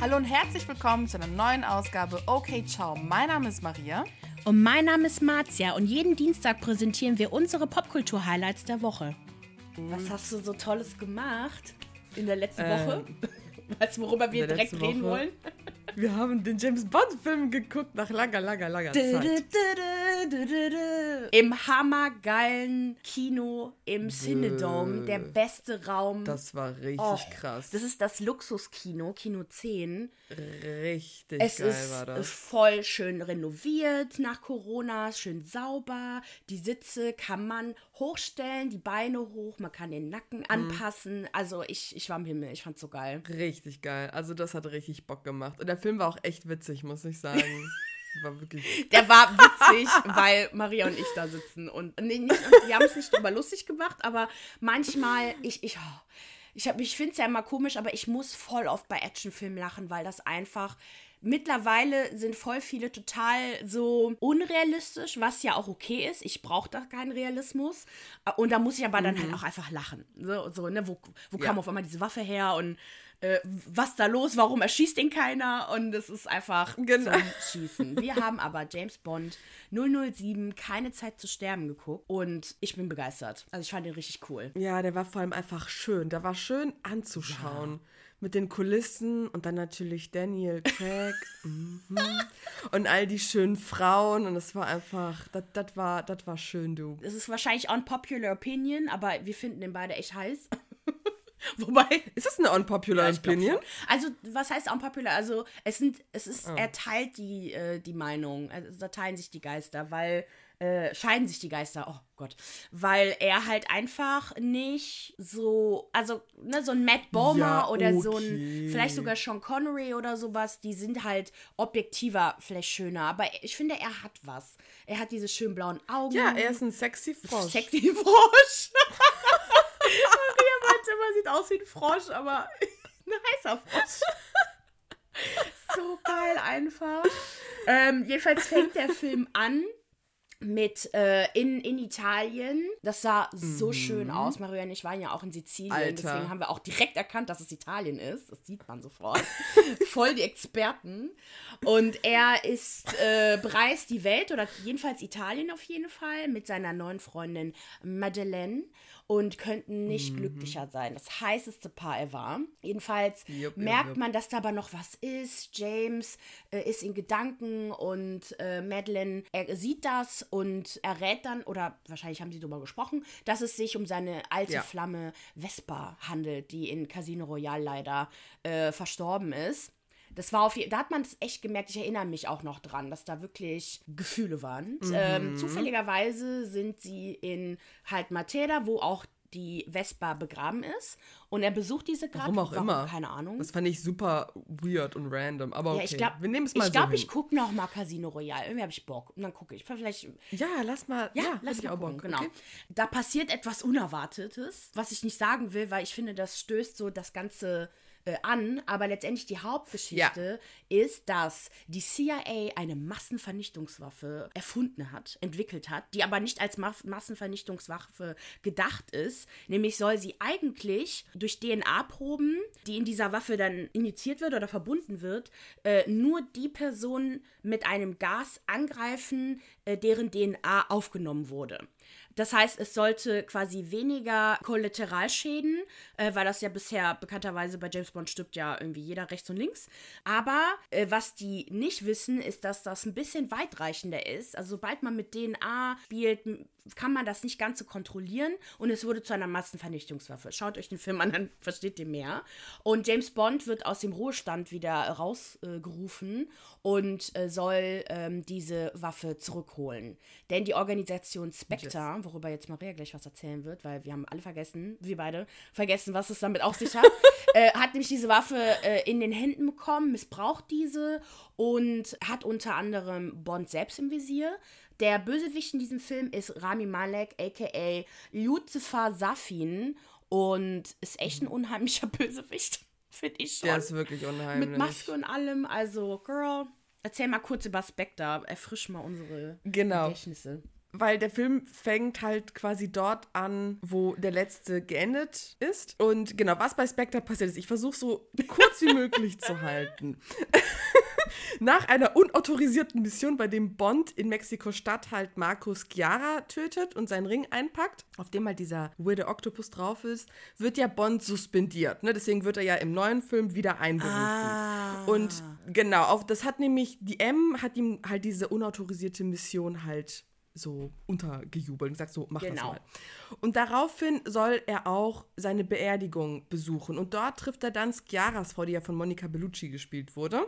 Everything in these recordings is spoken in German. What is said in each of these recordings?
Hallo und herzlich willkommen zu einer neuen Ausgabe Okay Ciao. Mein Name ist Maria. Und mein Name ist Marzia und jeden Dienstag präsentieren wir unsere Popkultur-Highlights der Woche. Was hast du so Tolles gemacht in der letzten Ähm, Woche? Weißt du, worüber wir direkt reden Woche? wollen? Wir haben den James Bond-Film geguckt nach langer, langer, langer Zeit. Im hammergeilen Kino im Cinedome, der beste Raum. Das war richtig Oh, krass. Das ist das Luxuskino, Kino 10. richtig Es geil ist war das. voll schön renoviert nach Corona, schön sauber. Die Sitze kann man hochstellen, die Beine hoch, man kann den Mhm. Nacken anpassen. Also ich, ich war im Himmel, ich fand's so geil. Richtig geil. Also das hat richtig Bock gemacht. Und der Film war auch echt witzig, muss ich sagen. war wirklich. Der war witzig, weil Maria und ich da sitzen. Und nee, nicht, wir haben es nicht drüber lustig gemacht, aber manchmal, ich, ich, oh, ich, hab- ich finde es ja immer komisch, aber ich muss voll oft bei Actionfilmen lachen, weil das einfach. Mittlerweile sind voll viele total so unrealistisch, was ja auch okay ist. Ich brauche da keinen Realismus. Und da muss ich aber dann halt auch einfach lachen. So, so ne, wo, wo Ja. kam auf einmal diese Waffe her und äh, was da los? Warum erschießt ihn keiner? Und es ist einfach Genau. zum Schießen. Wir haben aber James Bond 007 keine Zeit zu sterben geguckt und ich bin begeistert. Also ich fand den richtig cool. Ja, der war vor allem einfach schön. Der war schön anzuschauen. Mit den Kulissen und dann natürlich Daniel Craig mhm. und all die schönen Frauen. Und es war einfach, das das war, das war schön, du. Es ist wahrscheinlich unpopular opinion, aber wir finden den beide echt heiß. Wobei. Ist das eine unpopular glaub Opinion? Also, was heißt unpopular? Also, es sind, es ist, er teilt die, äh, die Meinung. Also, da teilen sich die Geister, weil, äh, scheiden sich die Geister, oh Gott. Weil er halt einfach nicht so, also, ne, so ein Matt Bomer Ja, oder so okay. ein, vielleicht sogar Sean Connery oder sowas, die sind halt objektiver vielleicht schöner. Aber ich finde, er hat was. Er hat diese schönen blauen Augen. Ja, er ist ein sexy Frosch. Sexy Frosch. Sieht aus wie ein Frosch, aber ein heißer Frosch. so geil einfach. Ähm, jedenfalls fängt der Film an mit äh, in, in Italien. Das sah so schön aus. Maria und ich waren ja auch in Sizilien, Alter. deswegen haben wir auch direkt erkannt, dass es Italien ist. Das sieht man sofort. Voll die Experten. Und er ist äh, bereist die Welt oder jedenfalls Italien auf jeden Fall mit seiner neuen Freundin Madeleine und könnten nicht glücklicher sein. Das heißeste Paar ever. Jedenfalls jupp, merkt jupp. man, dass da aber noch was ist. James äh, ist in Gedanken und äh, Madeleine er sieht das und errät dann, oder wahrscheinlich haben sie darüber gesprochen, dass es sich um seine alte Ja. Flamme Vespa handelt, die in Casino Royale leider äh, verstorben ist. Das war auf da hat man es echt gemerkt, ich erinnere mich auch noch dran, dass da wirklich Gefühle waren. Mhm. Ähm, zufälligerweise sind sie in halt Matera, wo auch die Vespa begraben ist. Und er besucht diese gerade. Warum auch immer. Keine Ahnung. Das fand ich super weird und random. Aber okay, Ja, ich glaube, wir nehmen es mal ich, glaub, so ich hin. gucke noch mal Casino Royale. Irgendwie habe ich Bock. Und dann gucke ich. Vielleicht, Ja, lass mal. ja, Ja, lass hätte mal ich auch. Bock. Genau. Okay. Da passiert etwas Unerwartetes, was ich nicht sagen will, weil ich finde, das stößt so das Ganze äh, an. Aber letztendlich die Hauptgeschichte ist, dass die CIA eine Massenvernichtungswaffe erfunden hat, entwickelt hat, die aber nicht als Ma Massenvernichtungswaffe gedacht ist. Nämlich soll sie eigentlich durch DNA-Proben, die in dieser Waffe dann injiziert wird oder verbunden wird, äh, nur die Person mit einem Gas angreifen, äh, deren DNA aufgenommen wurde. Das heißt, es sollte quasi weniger Kollateralschäden, äh, weil das ja bisher bekannterweise bei James Bond stirbt ja irgendwie jeder rechts und links. Aber äh, was die nicht wissen, ist, dass das ein bisschen weitreichender ist. Also sobald man mit DNA spielt, kann man das nicht ganz so kontrollieren und es wurde zu einer Massenvernichtungswaffe. Schaut euch den Film an, dann versteht ihr mehr. Und James Bond wird aus dem Ruhestand wieder rausgerufen und äh, soll ähm, diese Waffe zurückholen. Denn die Organisation Spectre, worüber jetzt Maria gleich was erzählen wird, weil wir haben alle vergessen, wir beide, vergessen, was es damit auf sich hat, äh, hat nämlich diese Waffe äh, in den Händen bekommen, missbraucht diese und hat unter anderem Bond selbst im Visier. Der Bösewicht in diesem Film ist Rami Malek, a.k.a. Lucifer Safin und ist echt ein unheimlicher Bösewicht, finde ich schon. Der ist wirklich unheimlich. Mit Maske und allem, also, Girl, erzähl mal kurz über Spectre, erfrisch mal unsere Genau. Gedächtnisse. Weil der Film fängt halt quasi dort an, wo der letzte geendet ist. Und genau, was bei Spectre passiert ist, ich versuche so kurz wie möglich zu halten. Nach einer unautorisierten Mission, bei dem Bond in Mexiko-Stadt halt Marcus Chiara tötet und seinen Ring einpackt, auf dem halt dieser weirde Octopus drauf ist, wird ja Bond suspendiert. Ne? Deswegen wird er ja im neuen Film wieder einberufen. Ah. Und genau, auf, das hat nämlich, die M hat ihm halt diese unautorisierte Mission halt so untergejubelt und gesagt, so, mach genau. das mal. Und daraufhin soll er auch seine Beerdigung besuchen. Und dort trifft er dann Schiaras Frau, die ja von Monica Bellucci gespielt wurde,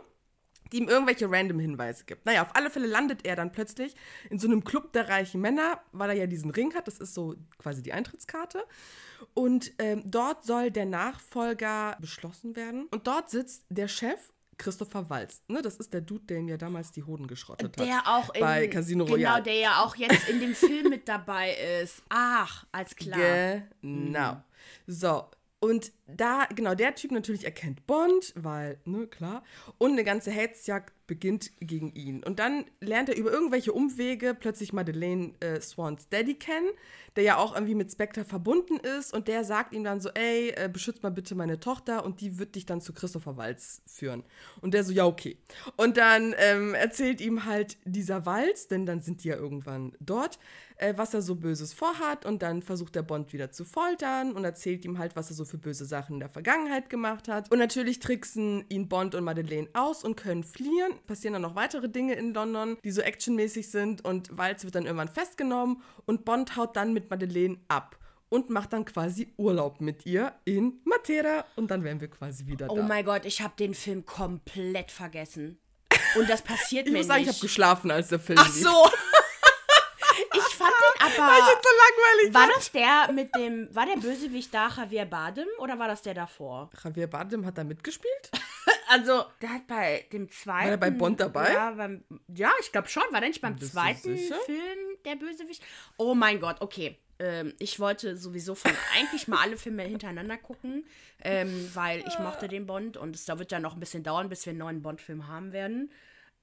die ihm irgendwelche random Hinweise gibt. Naja, auf alle Fälle landet er dann plötzlich in so einem Club der reichen Männer, weil er ja diesen Ring hat. Das ist so quasi die Eintrittskarte. Und ähm, dort soll der Nachfolger beschlossen werden. Und dort sitzt der Chef Christopher Walz, ne, das ist der Dude, der ihm ja damals die Hoden geschrottet der hat. Der auch bei Casino Royale. Genau, der ja auch jetzt in dem Film mit dabei ist. Ach, als klar. Genau. Mhm. So, und da, genau, der Typ natürlich erkennt Bond, weil, ne, klar. Und eine ganze Hetzjagd beginnt gegen ihn. Und dann lernt er über irgendwelche Umwege plötzlich Madeleine äh, Swans Daddy kennen, der ja auch irgendwie mit Spectre verbunden ist. Und der sagt ihm dann so, ey, äh, beschützt mal bitte meine Tochter und die wird dich dann zu Christopher Walz führen. Und der so, ja, okay. Und dann ähm, erzählt ihm halt dieser Walz, denn dann sind die ja irgendwann dort, äh, was er so Böses vorhat. Und dann versucht der Bond wieder zu foltern und erzählt ihm halt, was er so für böse Sachen in der Vergangenheit gemacht hat. Und natürlich tricksen ihn Bond und Madeleine aus und können fliehen. Passieren dann noch weitere Dinge in London, die so actionmäßig sind. Und Walz wird dann irgendwann festgenommen und Bond haut dann mit Madeleine ab und macht dann quasi Urlaub mit ihr in Matera und dann wären wir quasi wieder oh da. Oh mein Gott, ich habe den Film komplett vergessen. Und das passiert ich mir muss sagen, nicht. ich habe geschlafen, als der Film Ach so. aber. Weil ich so langweilig war das der mit dem. War der Bösewicht da Javier Bardem oder war das der davor? Javier Bardem hat da mitgespielt? also, der hat bei dem zweiten. War er bei Bond dabei? Ja, beim, ja ich glaube schon. War der nicht beim zweiten Film der Bösewicht? Oh mein Gott, okay. Ähm, ich wollte sowieso von eigentlich mal alle Filme hintereinander gucken, ähm, weil ich mochte den Bond und es da wird ja noch ein bisschen dauern, bis wir einen neuen Bond-Film haben werden.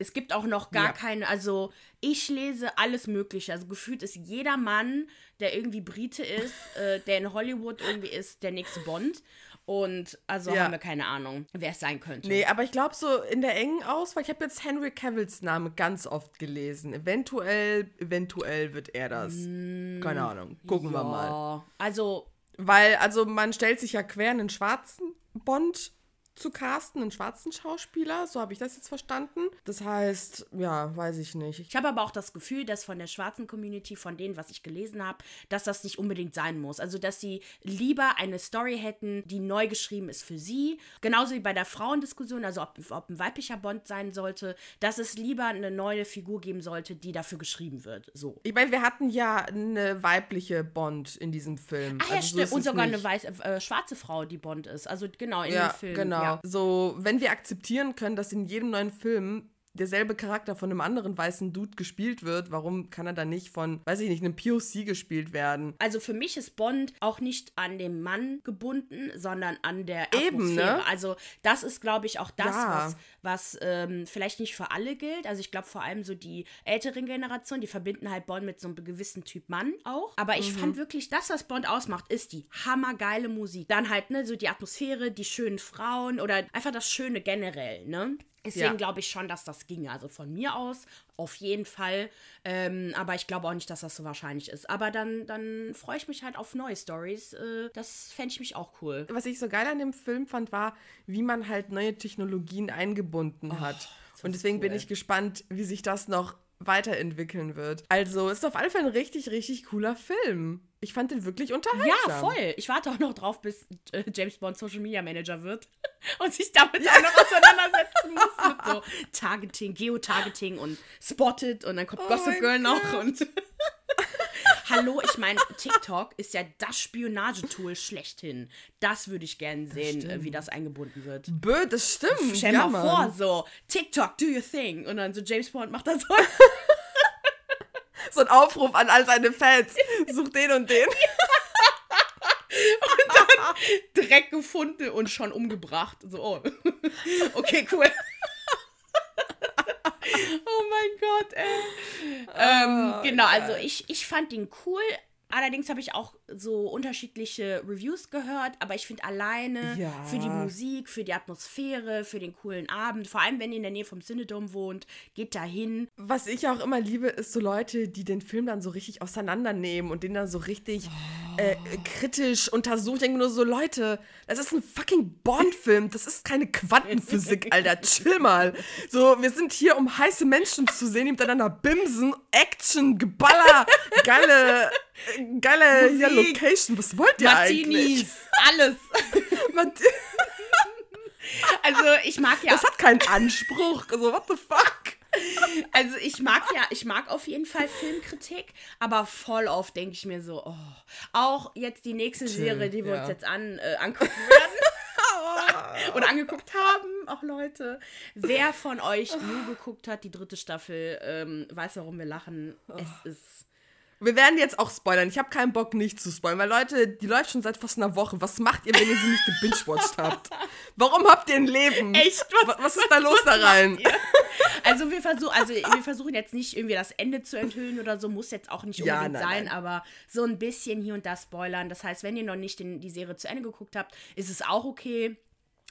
Es gibt auch noch gar ja. keine, also ich lese alles Mögliche. Also gefühlt ist jeder Mann, der irgendwie Brite ist, äh, der in Hollywood irgendwie ist, der nächste Bond. Und also ja. haben wir keine Ahnung, wer es sein könnte. Nee, aber ich glaube so in der engen Auswahl, ich habe jetzt Henry Cavills Name ganz oft gelesen. Eventuell, eventuell wird er das. Mm, keine Ahnung. Gucken ja. wir mal. Also. Weil, also man stellt sich ja quer einen schwarzen Bond zu casten, einen schwarzen Schauspieler, so habe ich das jetzt verstanden. Das heißt, ja, weiß ich nicht. Ich habe aber auch das Gefühl, dass von der schwarzen Community, von denen, was ich gelesen habe, dass das nicht unbedingt sein muss. Also, dass sie lieber eine Story hätten, die neu geschrieben ist für sie. Genauso wie bei der Frauendiskussion, also ob, ob ein weiblicher Bond sein sollte, dass es lieber eine neue Figur geben sollte, die dafür geschrieben wird. So. Ich meine, wir hatten ja eine weibliche Bond in diesem Film. Ah ja, also, stimmt. So Und sogar eine weiß, äh, schwarze Frau, die Bond ist. Also genau, in ja, dem Film. Genau. Ja. So, wenn wir akzeptieren können, dass in jedem neuen Film derselbe Charakter von einem anderen weißen Dude gespielt wird, warum kann er dann nicht von, weiß ich nicht, einem POC gespielt werden? Also für mich ist Bond auch nicht an dem Mann gebunden, sondern an der Eben, Ne? Also das ist, glaube ich, auch das, ja. was, was ähm, vielleicht nicht für alle gilt. Also ich glaube vor allem so die älteren Generationen, die verbinden halt Bond mit so einem gewissen Typ Mann auch. Aber ich mhm. fand wirklich, das, was Bond ausmacht, ist die hammergeile Musik. Dann halt, ne, so die Atmosphäre, die schönen Frauen oder einfach das Schöne generell, ne? Deswegen ja. glaube ich schon, dass das ginge. Also von mir aus auf jeden Fall. Ähm, aber ich glaube auch nicht, dass das so wahrscheinlich ist. Aber dann, dann freue ich mich halt auf neue Stories. Äh, das fände ich mich auch cool. Was ich so geil an dem Film fand, war, wie man halt neue Technologien eingebunden oh, hat. Und deswegen cool. bin ich gespannt, wie sich das noch weiterentwickeln wird. Also ist auf alle Fälle ein richtig, richtig cooler Film. Ich fand den wirklich unterhaltsam. Ja, voll. Ich warte auch noch drauf, bis äh, James Bond Social Media Manager wird und sich damit ja. auch noch auseinandersetzen muss mit so Targeting, Geotargeting und Spotted und dann kommt oh Gossip Girl noch und Hallo, ich meine, TikTok ist ja das Spionagetool schlechthin. Das würde ich gerne sehen, äh, wie das eingebunden wird. Bö, das stimmt. Stell ja, mal vor, so, TikTok, do your thing. Und dann so James Bond macht das so. so ein Aufruf an all seine Fans. Such den und den. und dann Dreck gefunden und schon umgebracht. So, oh. okay, cool. oh mein Gott, ey. Ähm, Oh, genau, also ich, ich fand ihn cool. Allerdings habe ich auch so unterschiedliche Reviews gehört, aber ich finde alleine Ja. für die Musik, für die Atmosphäre, für den coolen Abend, vor allem wenn ihr in der Nähe vom Cinedom wohnt, geht da hin. Was ich auch immer liebe, ist so Leute, die den Film dann so richtig auseinandernehmen und den dann so richtig äh, kritisch untersuchen. Ich denke nur so, Leute, das ist ein fucking Bond-Film. Das ist keine Quantenphysik, Alter. Chill mal. So, wir sind hier, um heiße Menschen zu sehen, die miteinander bimsen, Action, Geballer, geile, äh, geile hier, Musik, Location. Was wollt ihr eigentlich? Martinis, alles. Mart- Also ich mag ja, Das hat keinen Anspruch. So, what the fuck? also ich mag ja, ich mag auf jeden Fall Filmkritik, aber voll oft denke ich mir so, oh, auch jetzt die nächste Serie, die wir ja. uns jetzt an, äh, angucken werden. Oder angeguckt haben, auch Leute. Wer von euch nur geguckt hat, die dritte Staffel, ähm, weiß, warum wir lachen. Es ist. Wir werden jetzt auch spoilern. Ich habe keinen Bock, nicht zu spoilern, weil Leute, die läuft schon seit fast einer Woche. Was macht ihr, wenn ihr sie nicht gebingewatcht habt? Warum habt ihr ein Leben? Echt? Was, was ist da los da rein? Also wir versuchen, also wir versuchen jetzt nicht irgendwie das Ende zu enthüllen oder so, muss jetzt auch nicht Ja, unbedingt nein, sein, nein. aber so ein bisschen hier und da spoilern. Das heißt, wenn ihr noch nicht den, die Serie zu Ende geguckt habt, ist es auch okay.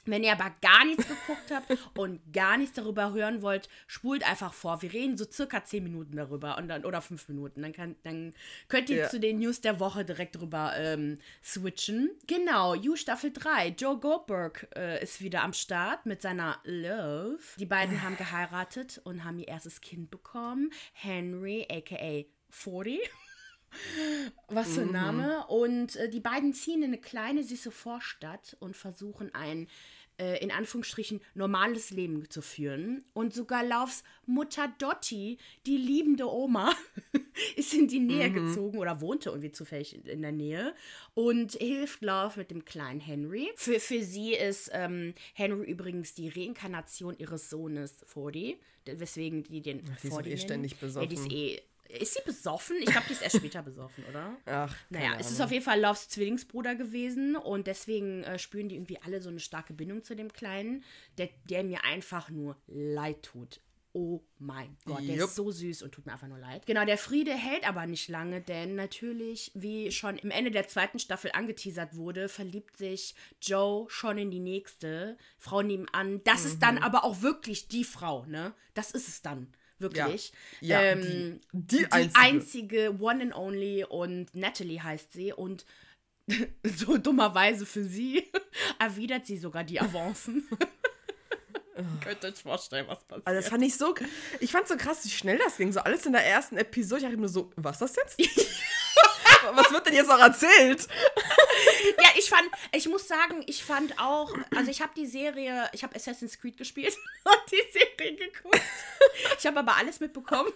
Wenn ihr aber gar nichts geguckt habt und gar nichts darüber hören wollt, spult einfach vor. Wir reden so circa 10 Minuten darüber und dann, oder 5 Minuten. Dann, kann, dann könnt ihr Ja. zu den News der Woche direkt drüber ähm, switchen. Genau, You Staffel 3. Joe Goldberg äh, ist wieder am Start mit seiner Love. Die beiden haben geheiratet und haben ihr erstes Kind bekommen. Henry, aka 40. Was für ein Name. Und äh, die beiden ziehen in eine kleine, süße Vorstadt und versuchen ein, in Anführungsstrichen, normales Leben zu führen. Und sogar Laufs Mutter Dotti, die liebende Oma, ist in die Nähe gezogen oder wohnte irgendwie zufällig in, in der Nähe und hilft Love mit dem kleinen Henry. Für, für sie ist ähm, Henry übrigens die Reinkarnation ihres Sohnes Fordy, weswegen die den die ist doch Fordy eh ständig Ja, die ist eh ist sie besoffen? Ich glaube, die ist erst später besoffen, oder? Ach, Naja, keine es ist Ahnung. auf jeden Fall Loves Zwillingsbruder gewesen und deswegen äh, spüren die irgendwie alle so eine starke Bindung zu dem Kleinen, der, der mir einfach nur leid tut. Oh mein Gott, der Jupp. ist so süß und tut mir einfach nur leid. Genau, der Friede hält aber nicht lange, denn natürlich, wie schon im Ende der zweiten Staffel angeteasert wurde, verliebt sich Joe schon in die nächste Frau nebenan. Das ist Mhm. dann aber auch wirklich die Frau, ne? Das ist es dann. Wirklich. Ja, ähm, die- die die einzige. einzige One and Only und Natalie heißt sie und so dummerweise für sie erwidert sie sogar die Avancen. Könnt ihr euch vorstellen, was passiert. Also das fand ich so, ich fand so krass, wie schnell das ging. So alles in der ersten Episode. Ich dachte mir so, was ist das jetzt? Was wird denn jetzt noch erzählt? ja, ich fand, ich muss sagen, ich fand auch, also ich habe die Serie, ich habe Assassin's Creed gespielt und die Serie geguckt. Ich habe aber alles mitbekommen.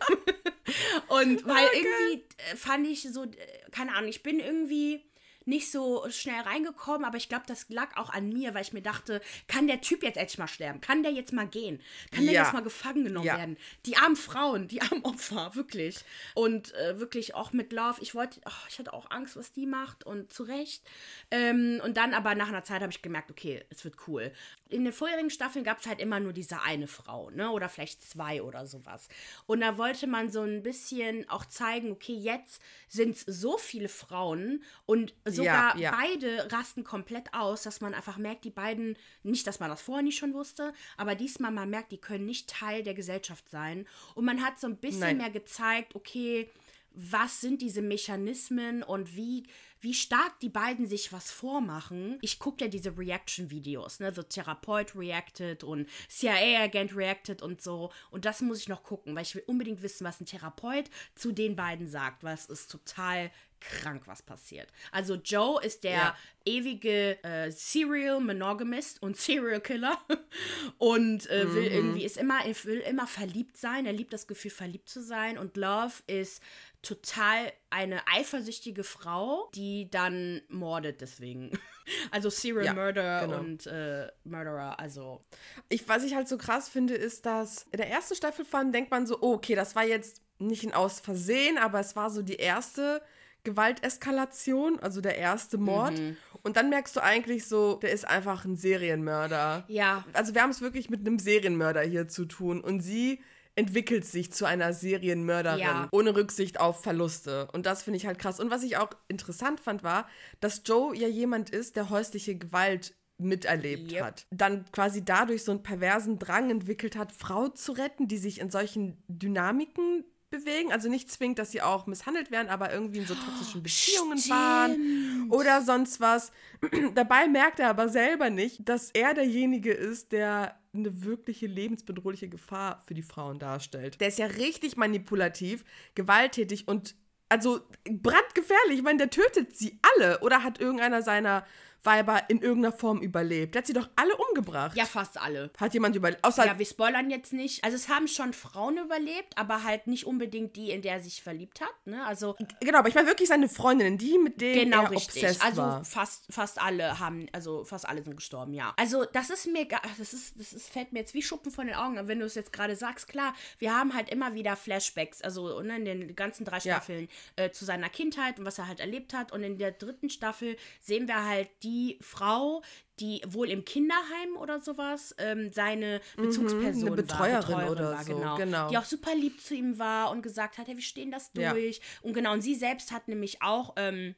Und weil irgendwie äh, fand ich so, äh, keine Ahnung, ich bin irgendwie nicht so schnell reingekommen, aber ich glaube, das lag auch an mir, weil ich mir dachte, kann der Typ jetzt endlich mal sterben? Kann der jetzt mal gehen? Kann der Ja. jetzt mal gefangen genommen Ja. werden? Die armen Frauen, die armen Opfer, wirklich. Und äh, wirklich auch mit Love. Ich wollte, oh, ich hatte auch Angst, was die macht und zu Recht. Ähm, und dann aber nach einer Zeit habe ich gemerkt, okay, es wird cool. In den vorherigen Staffeln gab es halt immer nur diese eine Frau, ne? Oder vielleicht zwei oder sowas. Und da wollte man so ein bisschen auch zeigen, okay, jetzt sind es so viele Frauen und sogar ja. beide rasten komplett aus, dass man einfach merkt, die beiden, nicht, dass man das vorher nicht schon wusste, aber diesmal man merkt, die können nicht Teil der Gesellschaft sein. Und man hat so ein bisschen Nein. mehr gezeigt, okay, was sind diese Mechanismen und wie, wie stark die beiden sich was vormachen. Ich gucke ja diese Reaction-Videos, ne, so Therapeut reacted und CIA-Agent reacted und so. Und das muss ich noch gucken, weil ich will unbedingt wissen, was ein Therapeut zu den beiden sagt, weil es ist total krank, was passiert. Also Joe ist der Ja. ewige äh, Serial Monogamist und Serial Killer und äh, will irgendwie ist immer er will immer verliebt sein. Er liebt das Gefühl verliebt zu sein und Love ist total eine eifersüchtige Frau, die dann mordet deswegen. Also Serial Ja, Murder genau. und äh, Murderer, also Ich, was ich halt so krass finde, ist, dass in der ersten Staffel von denkt man so, oh, okay, das war jetzt nicht ein Aus Versehen, aber es war so die erste Gewalteskalation, also der erste Mord. Mhm. Und dann merkst du eigentlich so, der ist einfach ein Serienmörder. ja, Also wir haben es wirklich mit einem Serienmörder hier zu tun. Und sie entwickelt sich zu einer Serienmörderin, Ja. ohne Rücksicht auf Verluste. Und das finde ich halt krass. Und was ich auch interessant fand, war, dass Joe ja jemand ist, der häusliche Gewalt miterlebt Yep. hat. Dann quasi dadurch so einen perversen Drang entwickelt hat, Frau zu retten, die sich in solchen Dynamiken bewegen. Also nicht zwingend, dass sie auch misshandelt werden, aber irgendwie in so toxischen Beziehungen waren oder sonst was. Dabei merkt er aber selber nicht, dass er derjenige ist, der eine wirkliche lebensbedrohliche Gefahr für die Frauen darstellt. Der ist ja richtig manipulativ, gewalttätig und also brandgefährlich. Ich meine, der tötet sie alle oder hat irgendeiner seiner Weiber in irgendeiner Form überlebt. Der hat sie doch alle umgebracht. Ja, fast alle. Hat jemand überlebt? Außer Ja, wir spoilern jetzt nicht. Also es haben schon Frauen überlebt, aber halt nicht unbedingt die, in der er sich verliebt hat. Ne? Also genau, aber ich meine wirklich seine Freundinnen, die mit denen genau er richtig. obsessed Also war. fast fast alle haben, also fast alle sind gestorben, ja. Also das ist mir, das ist, das ist fällt mir jetzt wie Schuppen von den Augen. Wenn du es jetzt gerade sagst, klar, wir haben halt immer wieder Flashbacks, also ne, in den ganzen drei Ja. Staffeln äh, zu seiner Kindheit und was er halt erlebt hat. Und in der dritten Staffel sehen wir halt die Frau, die wohl im Kinderheim oder sowas ähm, seine Bezugsperson Mhm, eine Betreuerin war, oder war, so, genau. genau. Die auch super lieb zu ihm war und gesagt hat, hey, wir stehen das Ja. durch. Und genau, und sie selbst hat nämlich auch ähm,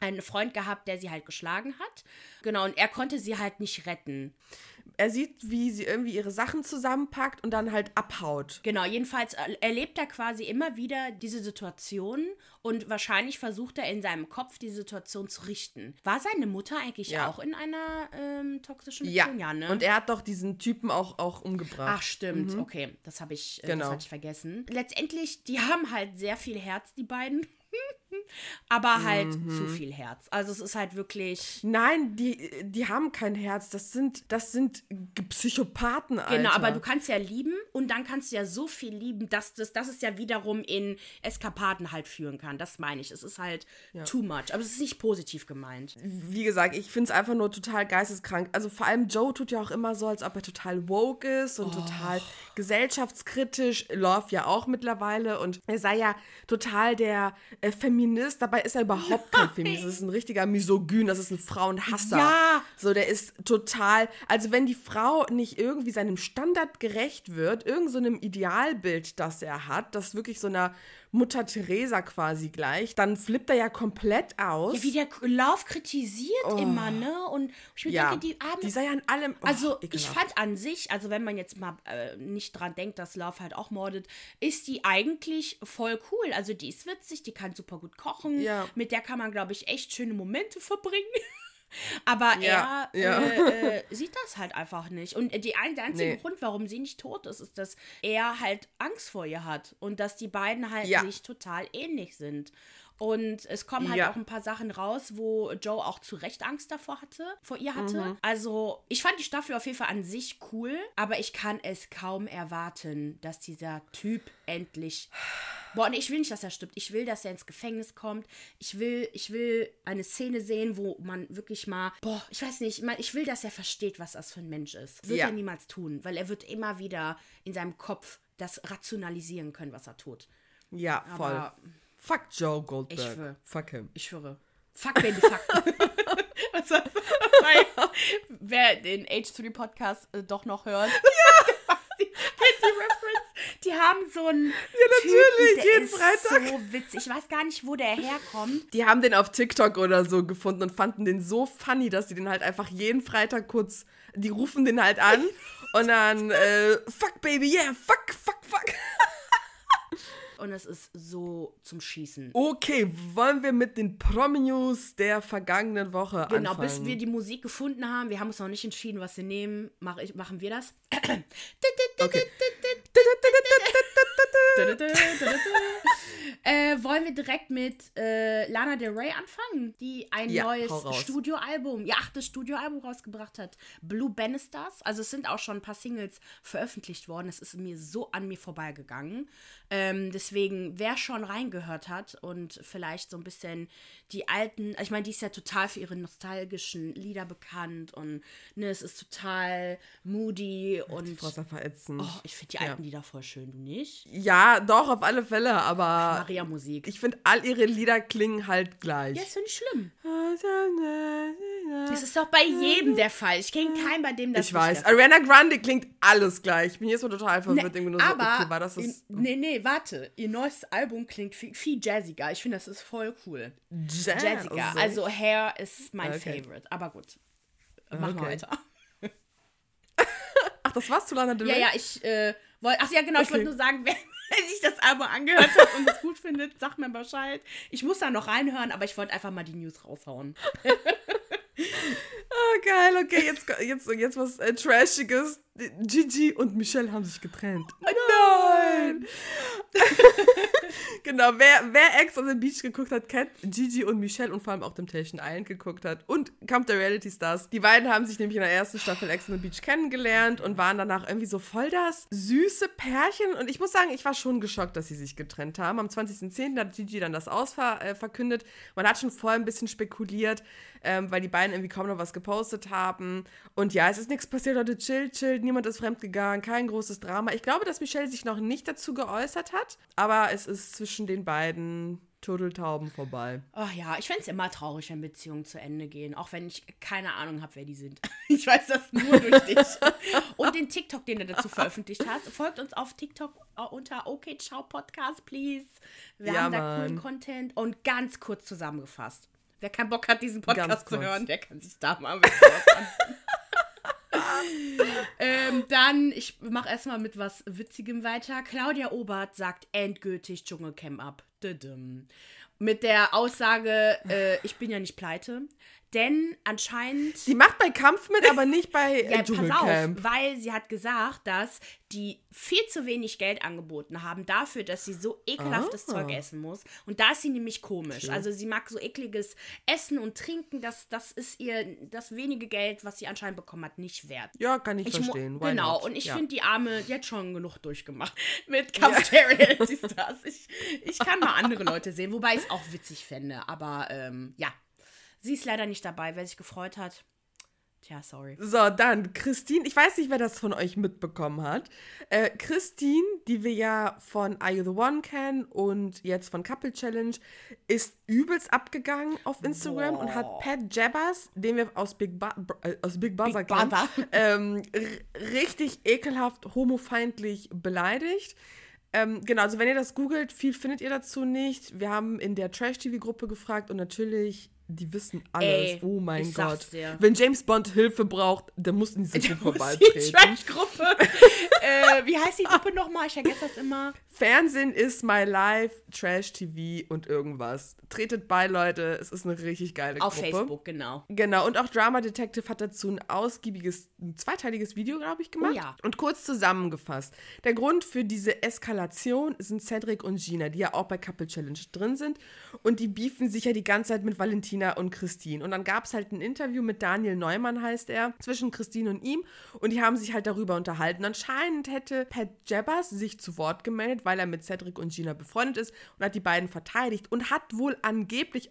einen Freund gehabt, der sie halt geschlagen hat. Genau, und er konnte sie halt nicht retten. Er sieht, wie sie irgendwie ihre Sachen zusammenpackt und dann halt abhaut. Genau, jedenfalls er- erlebt er quasi immer wieder diese Situation und wahrscheinlich versucht er in seinem Kopf die Situation zu richten. War seine Mutter eigentlich Ja. auch in einer ähm, toxischen Ja, Beziehung? Ja, ne? und er hat doch diesen Typen auch, auch umgebracht. Ach, stimmt. Okay, das habe ich, äh, Genau. das hatte ich vergessen. Letztendlich, die haben halt sehr viel Herz, die beiden. Aber halt Mhm. zu viel Herz. Also es ist halt wirklich. Nein, die, die haben kein Herz. Das sind, das sind Psychopathen, Alter. Genau, aber du kannst ja lieben und dann kannst du ja so viel lieben, dass das, dass es ja wiederum in Eskapaden halt führen kann. Das meine ich. Es ist halt too much. Aber es ist nicht positiv gemeint. Wie gesagt, ich finde es einfach nur total geisteskrank. Also vor allem Joe tut ja auch immer so, als ob er total woke ist und total gesellschaftskritisch. Love ja auch mittlerweile. Und er sei ja total der äh, Feminist. Dabei ist er überhaupt kein Feminist. Das ist ein richtiger Misogyn. Das ist ein Frauenhasser. Ja. So, der ist total. Also wenn die Frau nicht irgendwie seinem Standard gerecht wird, irgend so einem Idealbild, das er hat, das wirklich so einer Mutter Teresa quasi gleich, dann flippt er ja komplett aus. Ja, wie der Lauf kritisiert immer, ne? Und ich mir Oh. Ja, denke, die arme die sei an allem. oh, Also ich ekelhaft. fand an sich, also wenn man jetzt mal äh, nicht dran denkt, dass Love halt auch mordet, ist die eigentlich voll cool. Also die ist witzig, die kann super gut kochen. Ja. Mit der kann man, glaube ich, echt schöne Momente verbringen. Aber Ja, er ja. Äh, äh, sieht das halt einfach nicht. Und die ein, der einzige Nee. Grund, warum sie nicht tot ist, ist, dass er halt Angst vor ihr hat. Und dass die beiden halt Ja. sich total ähnlich sind. Und es kommen halt Ja. auch ein paar Sachen raus, wo Joe auch zu Recht Angst davor hatte, vor ihr hatte. Mhm. Also, ich fand die Staffel auf jeden Fall an sich cool, aber ich kann es kaum erwarten, dass dieser Typ endlich. Boah, nee, ich will nicht, dass er stirbt. Ich will, dass er ins Gefängnis kommt. Ich will, ich will eine Szene sehen, wo man wirklich mal. Boah, ich weiß nicht, ich mein, ich will, dass er versteht, was das für ein Mensch ist. Wird Ja. er niemals tun, weil er wird immer wieder in seinem Kopf das rationalisieren können, was er tut. Ja, voll. Aber Fuck Joe Goldberg. Ich schwör. Fuck him. Ich schwöre. Fuck, Baby, fuck. Was soll- Weil, Wer den H3-Podcast äh, doch noch hört. Ja. Die, kennt die Reference. Die haben so einen. Ja, natürlich, der jeden ist Freitag. so witzig. Ich weiß gar nicht, wo der herkommt. Die haben den auf TikTok oder so gefunden und fanden den so funny, dass sie den halt einfach jeden Freitag kurz, die rufen den halt an und dann, äh, fuck baby, yeah, fuck, fuck, fuck. Und es ist so zum Schießen. Okay, wollen wir mit den Promi-News der vergangenen Woche Genau, anfangen? bis wir die Musik gefunden haben. Wir haben uns noch nicht entschieden, was wir nehmen. Mach ich, machen wir das? Okay. äh, wollen wir direkt mit äh, Lana Del Rey anfangen, die ein Ja, neues. Studioalbum, ihr achtes Studioalbum rausgebracht hat. Blue Bannisters. Also es sind auch schon ein paar Singles veröffentlicht worden. Es ist mir so an mir vorbeigegangen. Ähm, deswegen, wer schon reingehört hat und vielleicht so ein bisschen die alten, ich meine, die ist ja total für ihre nostalgischen Lieder bekannt und ne, es ist total moody und Wasser verätzend. oh, ich finde die alten Lieder voll schön, du nicht? Ja, doch, auf alle Fälle, aber Maria Musik. ich finde, all ihre Lieder klingen halt gleich. Ja, ist ja nicht schlimm. Das ist doch bei jedem der Fall. Ich kenne keinen, bei dem das Ich nicht weiß. Ariana Grande klingt alles gleich. Ich bin jetzt mal total verwirrt. Nee, nur so, aber, okay, war das das? nee, nee, warte. Ihr neues Album klingt viel, viel jazziger. Ich finde, das ist voll cool. Jazz. Jazziger. Also Hair ist mein Okay. Favorite. Aber gut. Machen wir Okay. weiter. Ach, das war's zu Lana Del Ja, Rey? ja, ich äh, wollte. Ach ja, genau, ich wollte nur sagen, wer, wer sich das Album angehört hat und es gut findet, sagt mir Bescheid. Ich muss da noch reinhören, aber ich wollte einfach mal die News raushauen. Ah, geil, okay, jetzt, jetzt, jetzt was äh, Trashiges. Gigi und Michelle haben sich getrennt. Nein! genau, wer, wer Ex on the Beach geguckt hat, kennt Gigi und Michelle und vor allem auch Temptation Island geguckt hat und Camp der Reality Stars. Die beiden haben sich nämlich in der ersten Staffel Ex on the Beach kennengelernt und waren danach irgendwie so voll das süße Pärchen. Und ich muss sagen, ich war schon geschockt, dass sie sich getrennt haben. Am 20.10. hat Gigi dann das Aus ver äh. Man hat schon vorher ein bisschen spekuliert, ähm, weil die beiden irgendwie kaum noch was gepostet haben. Und ja, es ist nichts passiert, Leute, chill, chill, niemand ist fremdgegangen, kein großes Drama. Ich glaube, dass Michelle sich noch nicht dazu geäußert hat, aber es ist zwischen den beiden Turteltauben vorbei. Ach ja, ich fände es immer traurig, wenn Beziehungen zu Ende gehen, auch wenn ich keine Ahnung habe, wer die sind. Ich weiß das nur durch dich. Und den TikTok, den du dazu veröffentlicht hast. Folgt uns auf TikTok äh, unter Okay Ciao Podcast, please. Wir Ja, haben da coolen Mann. Content. Und ganz kurz zusammengefasst. Wer keinen Bock hat, diesen Podcast zu hören, der kann sich da mal ein bisschen was anhören. ähm, dann, ich mache erstmal mit was Witzigem weiter. Claudia Obert sagt endgültig Dschungelcamp ab. Mit der Aussage, äh, ich bin ja nicht pleite. Denn anscheinend. Die macht bei Kampf mit, aber nicht bei äh, Ja, pass auf, weil sie hat gesagt, dass die viel zu wenig Geld angeboten haben dafür, dass sie so ekelhaftes Ah. Zeug essen muss. Und da ist sie nämlich komisch. Also sie mag so ekliges Essen und Trinken. Das, das ist ihr das wenige Geld, was sie anscheinend bekommen hat, nicht wert. Ja, kann ich, Ich verstehen. Why genau, not? und ich ja. finde die Arme, die hat schon genug durchgemacht mit Kampf der Reality Stars. Ich, ich kann mal andere Leute sehen, wobei ich es auch witzig fände. Aber ähm, ja, sie ist leider nicht dabei. Wer sich gefreut hat, tja, sorry. So, dann Christine. Ich weiß nicht, wer das von euch mitbekommen hat. Äh, Christine, die wir ja von Are You the One kennen und jetzt von Couple Challenge, ist übelst abgegangen auf Instagram und hat Pat Jabbers, den wir aus Big, ba äh, aus Big Brother Big kennen, ähm, richtig ekelhaft homofeindlich beleidigt. Ähm, genau, also wenn ihr das googelt, viel findet ihr dazu nicht. Wir haben in der Trash-TV-Gruppe gefragt und natürlich, die wissen alles. Ey, oh mein Gott. Wenn James Bond Hilfe braucht, der muss in diese Der Gruppe muss die beitreten. Trash-Gruppe. äh, wie heißt die Gruppe nochmal? Ich vergesse das immer. Fernsehen ist my life, Trash TV und irgendwas. Tretet bei, Leute. Es ist eine richtig geile Auf Gruppe. Facebook, genau. Genau, und auch Drama Detective hat dazu ein ausgiebiges, ein zweiteiliges Video, glaube ich, gemacht. Oh ja. Und kurz zusammengefasst. Der Grund für diese Eskalation sind Cedric und Gina, die ja auch bei Couple Challenge drin sind. Und die beefen sich ja die ganze Zeit mit Valentina und Christine. Und dann gab es halt ein Interview mit Daniel Neumann, heißt er, zwischen Christine und ihm. Und die haben sich halt darüber unterhalten. Anscheinend hätte Pat Jabbers sich zu Wort gemeldet, weil er mit Cedric und Gina befreundet ist und hat die beiden verteidigt und hat wohl angeblich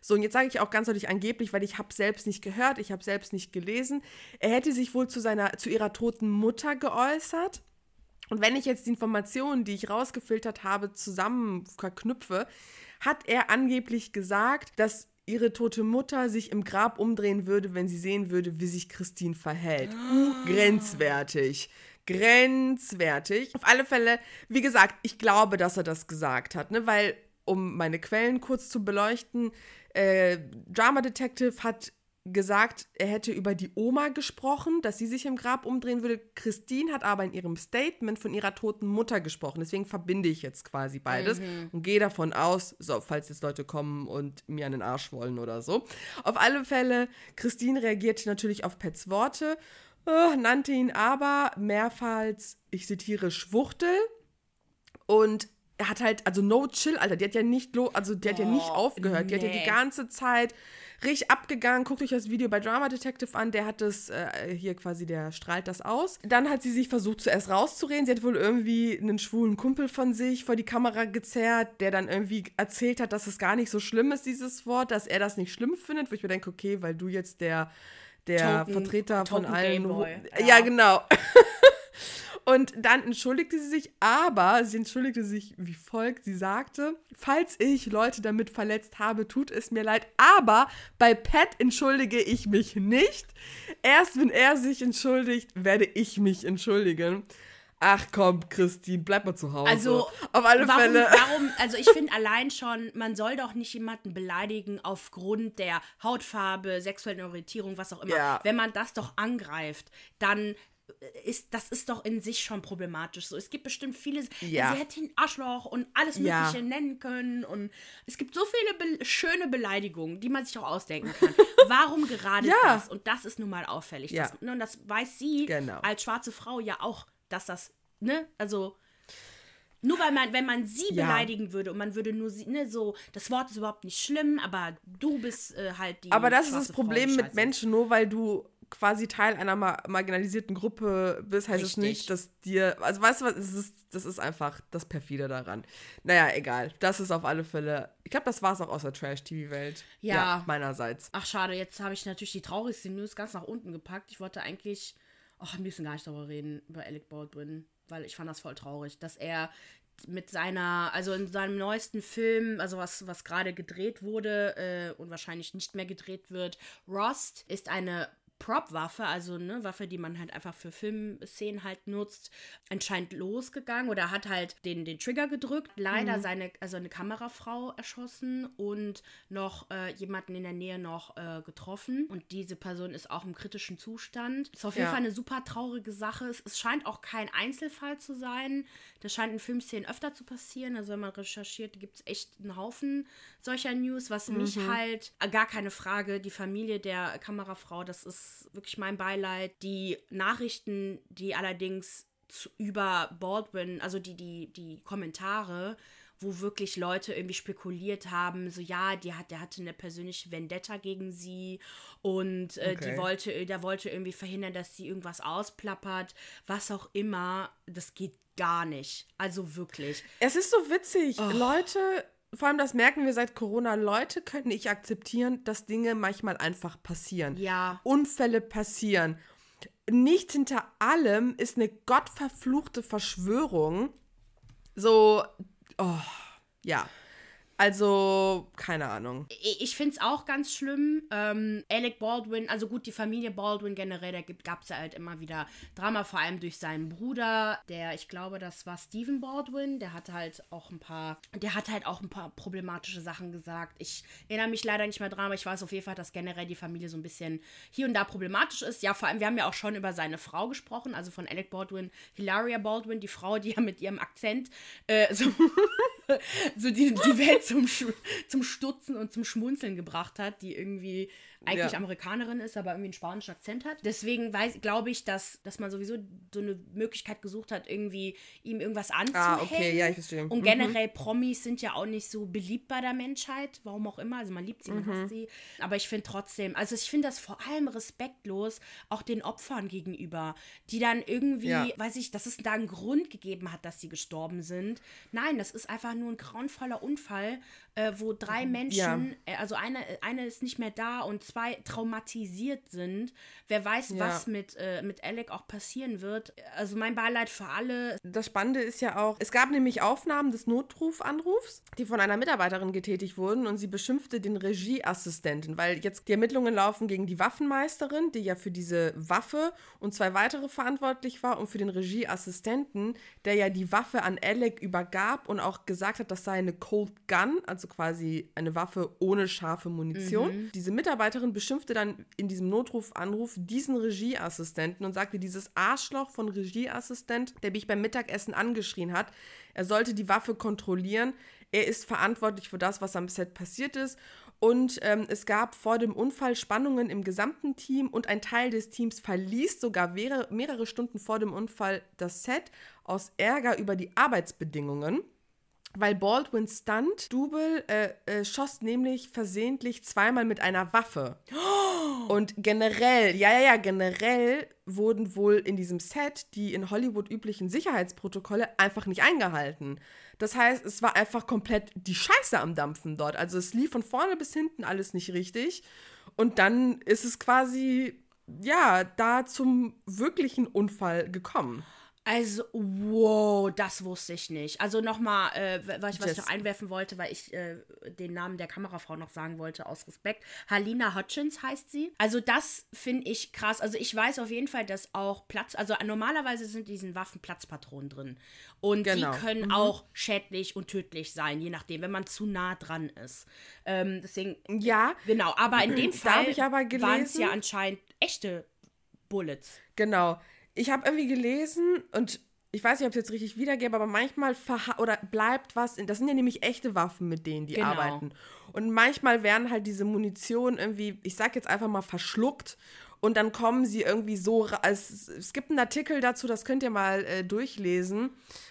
so, und jetzt sage ich auch ganz deutlich angeblich, weil ich habe selbst nicht gehört, ich habe selbst nicht gelesen. Er hätte sich wohl zu seiner, zu ihrer toten Mutter geäußert. Und wenn ich jetzt die Informationen, die ich rausgefiltert habe, zusammen verknüpfe, hat er angeblich gesagt, dass ihre tote Mutter sich im Grab umdrehen würde, wenn sie sehen würde, wie sich Christine verhält. Uh, grenzwertig. Grenzwertig. Auf alle Fälle, wie gesagt, ich glaube, dass er das gesagt hat, ne? weil, um meine Quellen kurz zu beleuchten, äh, Drama Detective hat gesagt, er hätte über die Oma gesprochen, dass sie sich im Grab umdrehen würde. Christine hat aber in ihrem Statement von ihrer toten Mutter gesprochen. Deswegen verbinde ich jetzt quasi beides und gehe davon aus, so, falls jetzt Leute kommen und mir an den Arsch wollen oder so. Auf alle Fälle, Christine reagierte natürlich auf Pets Worte, äh, nannte ihn aber mehrmals, ich zitiere, Schwuchtel. Und er hat halt, also no chill, Alter, die hat ja nicht, lo also die hat ja nicht Oh, aufgehört. Die hat ja die ganze Zeit richtig abgegangen. Guckt euch das Video bei Drama Detective an, der hat das, äh, hier quasi, der strahlt das aus. Dann hat sie sich versucht, zuerst rauszureden. Sie hat wohl irgendwie einen schwulen Kumpel von sich vor die Kamera gezerrt, der dann irgendwie erzählt hat, dass es gar nicht so schlimm ist, dieses Wort, dass er das nicht schlimm findet, wo ich mir denke, okay, weil du jetzt der, der Token- Vertreter von Token allen. Ja. ja. genau. Und dann entschuldigte sie sich, aber sie entschuldigte sich wie folgt. Sie sagte, falls ich Leute damit verletzt habe, tut es mir leid, aber bei Pat entschuldige ich mich nicht. Erst wenn er sich entschuldigt, werde ich mich entschuldigen. Ach komm, Christine, bleib mal zu Hause. Also, auf alle warum, Fälle. Warum, also ich finde allein schon, man soll doch nicht jemanden beleidigen aufgrund der Hautfarbe, sexuellen Orientierung, was auch immer. Ja. Wenn man das doch angreift, dann ist, das ist doch in sich schon problematisch. So, es gibt bestimmt viele, Ja. sie hätte ihn Arschloch und alles Ja. Mögliche nennen können und es gibt so viele be schöne Beleidigungen, die man sich auch ausdenken kann. Warum gerade Ja. das? Und das ist nun mal auffällig. Ja. Das, ne, und das weiß sie Genau. als schwarze Frau ja auch, dass das, ne, also nur weil man, wenn man sie Ja. beleidigen würde und man würde nur sie, ne, so, das Wort ist überhaupt nicht schlimm, aber du bist äh, halt die. Aber das ist das Problem mit Menschen, nur weil du quasi Teil einer ma marginalisierten Gruppe bist, heißt es Richtig. nicht, dass dir, also weißt du was, es ist, das ist einfach das Perfide daran. Naja, egal, das ist auf alle Fälle, ich glaube, das war es auch aus der Trash-TV-Welt. Ja. meinerseits. Ach, schade, jetzt habe ich natürlich die traurigste News ganz nach unten gepackt. Ich wollte eigentlich, ach, am liebsten gar nicht darüber reden, über Alec Baldwin, weil ich fand das voll traurig, dass er mit seiner, also in seinem neuesten Film, also was, was gerade gedreht wurde äh, und wahrscheinlich nicht mehr gedreht wird, Rust ist eine Prop-Waffe, also eine Waffe, die man halt einfach für Filmszenen halt nutzt, anscheinend losgegangen oder hat halt den, den Trigger gedrückt, leider seine, also eine Kamerafrau erschossen und noch äh, jemanden in der Nähe noch äh, getroffen. Und diese Person ist auch im kritischen Zustand. Ist auf jeden Ja. Fall eine super traurige Sache. Es, es scheint auch kein Einzelfall zu sein. Das scheint in Filmszenen öfter zu passieren. Also wenn man recherchiert, gibt es echt einen Haufen solcher News, was mich halt, äh, gar keine Frage, die Familie der Kamerafrau, das ist wirklich mein Beileid. Die Nachrichten, die allerdings zu, über Baldwin, also die, die, die Kommentare, wo wirklich Leute irgendwie spekuliert haben, so ja, die hat, der hatte eine persönliche Vendetta gegen sie und äh, Okay. die wollte, der wollte irgendwie verhindern, dass sie irgendwas ausplappert, was auch immer, das geht gar nicht. Also wirklich. Es ist so witzig, Oh. Leute, vor allem das merken wir seit Corona, Leute können nicht akzeptieren, dass Dinge manchmal einfach passieren. Ja. Unfälle passieren. Nicht hinter allem ist eine gottverfluchte Verschwörung. So, oh, ja. Also, keine Ahnung. Ich, finde es auch ganz schlimm. Ähm, Alec Baldwin, also gut, die Familie Baldwin generell, da gab es ja halt immer wieder Drama, vor allem durch seinen Bruder, der, ich glaube, das war Stephen Baldwin, der hat halt auch ein paar, der hat halt auch ein paar problematische Sachen gesagt. Ich erinnere mich leider nicht mehr dran, aber ich weiß auf jeden Fall, dass generell die Familie so ein bisschen hier und da problematisch ist. Ja, vor allem, wir haben ja auch schon über seine Frau gesprochen, also von Alec Baldwin, Hilaria Baldwin, die Frau, die ja mit ihrem Akzent äh, so so die, die Welt zum, zum Stutzen und zum Schmunzeln gebracht hat, die irgendwie eigentlich Ja. Amerikanerin ist, aber irgendwie einen spanischen Akzent hat. Deswegen weiß, glaube ich, dass, dass man sowieso so eine Möglichkeit gesucht hat, irgendwie ihm irgendwas anzuhängen. Ah, okay, ja, ich verstehe. Und Mhm. generell Promis sind ja auch nicht so beliebt bei der Menschheit, warum auch immer. Also man liebt sie, man Mhm. hasst sie. Aber ich finde trotzdem, also ich finde das vor allem respektlos auch den Opfern gegenüber, die dann irgendwie, Ja. weiß ich, dass es da einen Grund gegeben hat, dass sie gestorben sind. Nein, das ist einfach nur ein grauenvoller Unfall, äh, wo drei Menschen, äh, also eine, eine ist nicht mehr da und zwei traumatisiert sind. Wer weiß, Ja. was mit, äh, mit Alec auch passieren wird. Also mein Beileid für alle. Das Spannende ist ja auch, es gab nämlich Aufnahmen des Notrufanrufs, die von einer Mitarbeiterin getätigt wurden und sie beschimpfte den Regieassistenten, weil jetzt die Ermittlungen laufen gegen die Waffenmeisterin, die ja für diese Waffe und zwei weitere verantwortlich war und für den Regieassistenten, der ja die Waffe an Alec übergab und auch gesagt hat, das sei eine Cold Gun, also quasi eine Waffe ohne scharfe Munition. Diese Mitarbeiterin beschimpfte dann in diesem Notrufanruf diesen Regieassistenten und sagte, dieses Arschloch von Regieassistent, der mich beim Mittagessen angeschrien hat, er sollte die Waffe kontrollieren. Er ist verantwortlich für das, was am Set passiert ist. Und ähm, es gab vor dem Unfall Spannungen im gesamten Team und ein Teil des Teams verließ sogar mehrere Stunden vor dem Unfall das Set aus Ärger über die Arbeitsbedingungen. Weil Baldwins Stunt, Double, äh, äh, schoss nämlich versehentlich zweimal mit einer Waffe. Und generell, ja, ja, ja, generell wurden wohl in diesem Set die in Hollywood üblichen Sicherheitsprotokolle einfach nicht eingehalten. Das heißt, es war einfach komplett die Scheiße am Dampfen dort. Also es lief von vorne bis hinten alles nicht richtig. Und dann ist es quasi, ja, da zum wirklichen Unfall gekommen. Also, wow, das wusste ich nicht. Also nochmal, äh, was, ich, was ich noch einwerfen wollte, weil ich äh, den Namen der Kamerafrau noch sagen wollte, aus Respekt. Halina Hutchins heißt sie. Also das finde ich krass. Also ich weiß auf jeden Fall, dass auch Platz, also normalerweise sind in diesen Waffen Platzpatronen drin. Und genau. die können mhm. auch schädlich und tödlich sein, je nachdem, wenn man zu nah dran ist. Ähm, deswegen. Ja. Genau, aber in dem Fall waren es ja anscheinend echte Bullets. Genau ich habe irgendwie gelesen und ich weiß nicht, ob ich es jetzt richtig wiedergebe, aber manchmal oder bleibt was. In, das sind ja nämlich echte Waffen, mit denen die genau. arbeiten. Und manchmal werden halt diese Munition irgendwie, ich sag jetzt einfach mal, verschluckt. Und dann kommen sie irgendwie so. Es, es gibt einen Artikel dazu, das könnt ihr mal äh, durchlesen,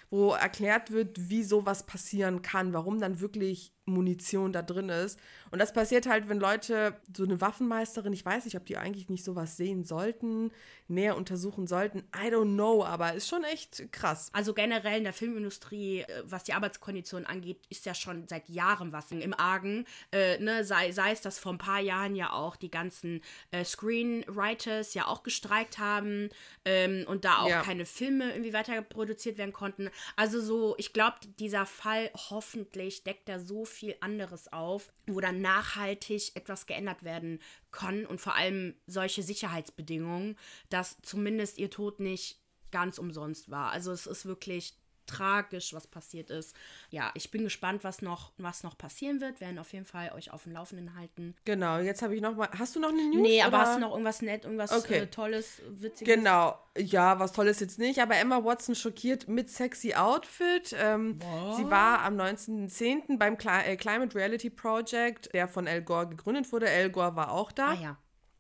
wo erklärt wird, wie sowas passieren kann, warum dann wirklich Munition da drin ist. Und das passiert halt, wenn Leute, so eine Waffenmeisterin, ich weiß nicht, ob die eigentlich nicht sowas sehen sollten, näher untersuchen sollten. I don't know, aber ist schon echt krass. Also generell in der Filmindustrie, äh, was die Arbeitskonditionen angeht, ist ja schon seit Jahren was im Argen. Äh, ne, sei, sei es, dass vor ein paar Jahren ja auch die ganzen äh, Screenwriters ja auch gestreikt haben ähm, und da auch ja. keine Filme irgendwie weiter produziert werden konnten. Also so, ich glaube, dieser Fall hoffentlich deckt da so viel anderes auf, wo dann nachhaltig etwas geändert werden kann und vor allem solche Sicherheitsbedingungen, dass zumindest ihr Tod nicht ganz umsonst war. Also es ist wirklich tragisch, was passiert ist. Ja, ich bin gespannt, was noch, was noch passieren wird. Wir werden auf jeden Fall euch auf dem Laufenden halten. Genau, jetzt habe ich noch mal. Hast du noch eine News? Nee, aber hast du noch irgendwas nett, irgendwas okay. äh, Tolles, Witziges? Genau, ja, was Tolles jetzt nicht, aber Emma Watson schockiert mit sexy Outfit. Ähm, sie war am 19.10. beim Cli äh, Climate Reality Project, der von Al Gore gegründet wurde. Al Gore war auch da. Ah ja.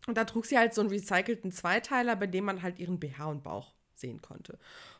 Und da trug sie halt so einen recycelten Zweiteiler, bei dem man halt ihren BH und Bauch sehen konnte.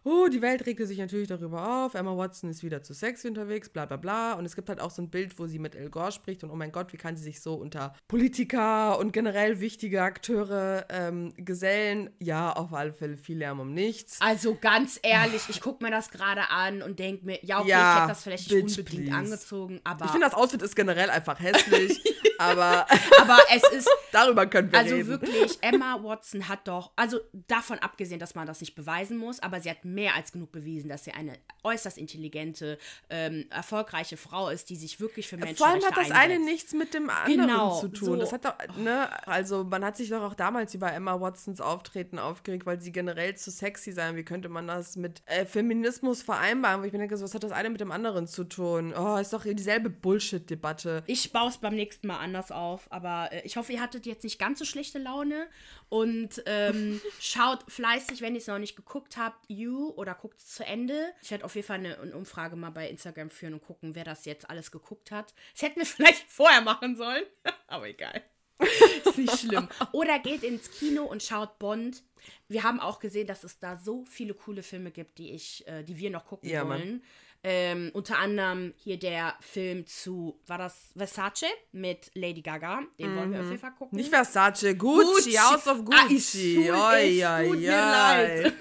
Oh, die Welt regte sich natürlich darüber auf. Emma Watson ist wieder zu sexy unterwegs, bla bla bla. Und es gibt halt auch so ein Bild, wo sie mit El Gore spricht und oh mein Gott, wie kann sie sich so unter Politiker und generell wichtige Akteure ähm, gesellen? Ja, auf alle Fälle viel Lärm um nichts. Also ganz ehrlich, ich gucke mir das gerade an und denke mir, ja, okay, ja, ich hätte das vielleicht nicht unbedingt please. angezogen, aber. Ich finde, das Outfit ist generell einfach hässlich, aber. aber es ist. darüber können wir also reden. Also wirklich, Emma Watson hat doch, also davon abgesehen, dass man das nicht beweisen muss, aber sie hat mehr als genug bewiesen, dass sie eine äußerst intelligente, ähm, erfolgreiche Frau ist, die sich wirklich für Menschenrechte Vor allem hat das einsetzt. eine nichts mit dem anderen genau, zu tun. So. Das hat doch, ne, also man hat sich doch auch damals über Emma Watsons Auftreten aufgeregt, weil sie generell zu sexy sein. Wie könnte man das mit äh, Feminismus vereinbaren? Wo ich mir denke, was hat das eine mit dem anderen zu tun? Oh, ist doch dieselbe Bullshit-Debatte. Ich baue es beim nächsten Mal anders auf, aber äh, ich hoffe, ihr hattet jetzt nicht ganz so schlechte Laune und ähm, schaut fleißig, wenn ihr es noch nicht geguckt habt, You oder guckt es zu Ende. Ich werde auf jeden Fall eine, eine, Umfrage mal bei Instagram führen und gucken, wer das jetzt alles geguckt hat. Das hätten wir vielleicht vorher machen sollen, aber egal. ist nicht schlimm. Oder geht ins Kino und schaut Bond. Wir haben auch gesehen, dass es da so viele coole Filme gibt, die ich, äh, die wir noch gucken ja, wollen. Ähm, unter anderem hier der Film zu, war das Versace mit Lady Gaga. Den wollen wir auf mhm. jeden Fall gucken. Nicht Versace, Gucci, Gucci. House of Gucci. Ah, es tut, oi, es tut oi, mir leid.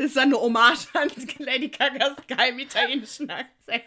Das ist eine Hommage an Lady Gagas geheim italienischen Akzent.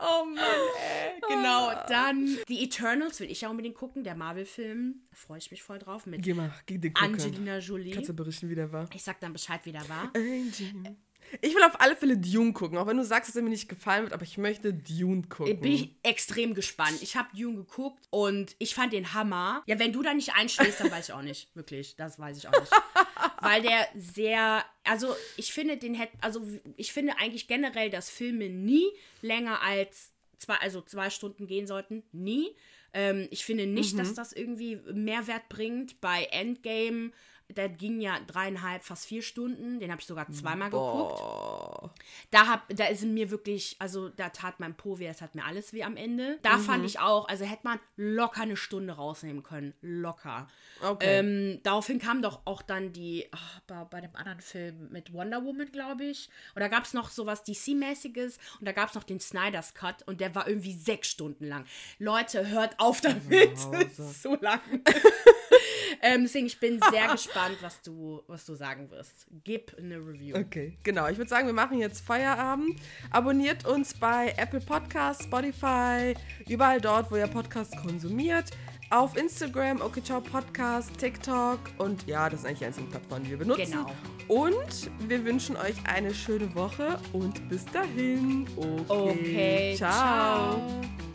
oh Mann, ey. Genau, dann die Eternals will ich ja unbedingt gucken, der Marvel-Film. Da freue ich mich voll drauf mit Geh mal, geh den Angelina Jolie. Kannst du berichten, wie der war? Ich sag dann Bescheid, wie der war. Angel. Ich will auf alle Fälle Dune gucken, auch wenn du sagst, dass er mir nicht gefallen wird, aber ich möchte Dune gucken. Bin ich extrem gespannt. Ich habe Dune geguckt und ich fand den Hammer. Ja, wenn du da nicht einschläfst, dann weiß ich auch nicht. Wirklich, das weiß ich auch nicht. Weil der sehr, also ich finde den hätte, also ich finde eigentlich generell, dass Filme nie länger als zwei, also zwei Stunden gehen sollten. Nie. Ähm, ich finde nicht, mhm. dass das irgendwie Mehrwert bringt. Bei Endgame der ging ja dreieinhalb, fast vier Stunden. Den habe ich sogar zweimal Boah. geguckt. Da, hab, da ist mir wirklich, also da tat mein Po weh, das hat mir alles weh am Ende. Da mhm. fand ich auch, also hätte man locker eine Stunde rausnehmen können. Locker. Okay. Ähm, daraufhin kam doch auch dann die, oh, bei, bei, dem anderen Film mit Wonder Woman, glaube ich. Und da gab es noch sowas DC-mäßiges und da gab es noch den Snyder's Cut und der war irgendwie sechs Stunden lang. Leute, hört auf damit. so lang. ähm, deswegen, ich bin sehr gespannt, was du, was du sagen wirst. Gib eine Review. Okay, genau. Ich würde sagen, wir machen jetzt Feierabend. Abonniert uns bei Apple Podcasts, Spotify, überall dort, wo ihr Podcasts konsumiert. auf Instagram, okay, ciao Podcast, TikTok und ja, das ist eigentlich die einzige Plattform, die wir benutzen. Genau. Und wir wünschen euch eine schöne Woche und bis dahin. Okay, Okay, ciao. ciao.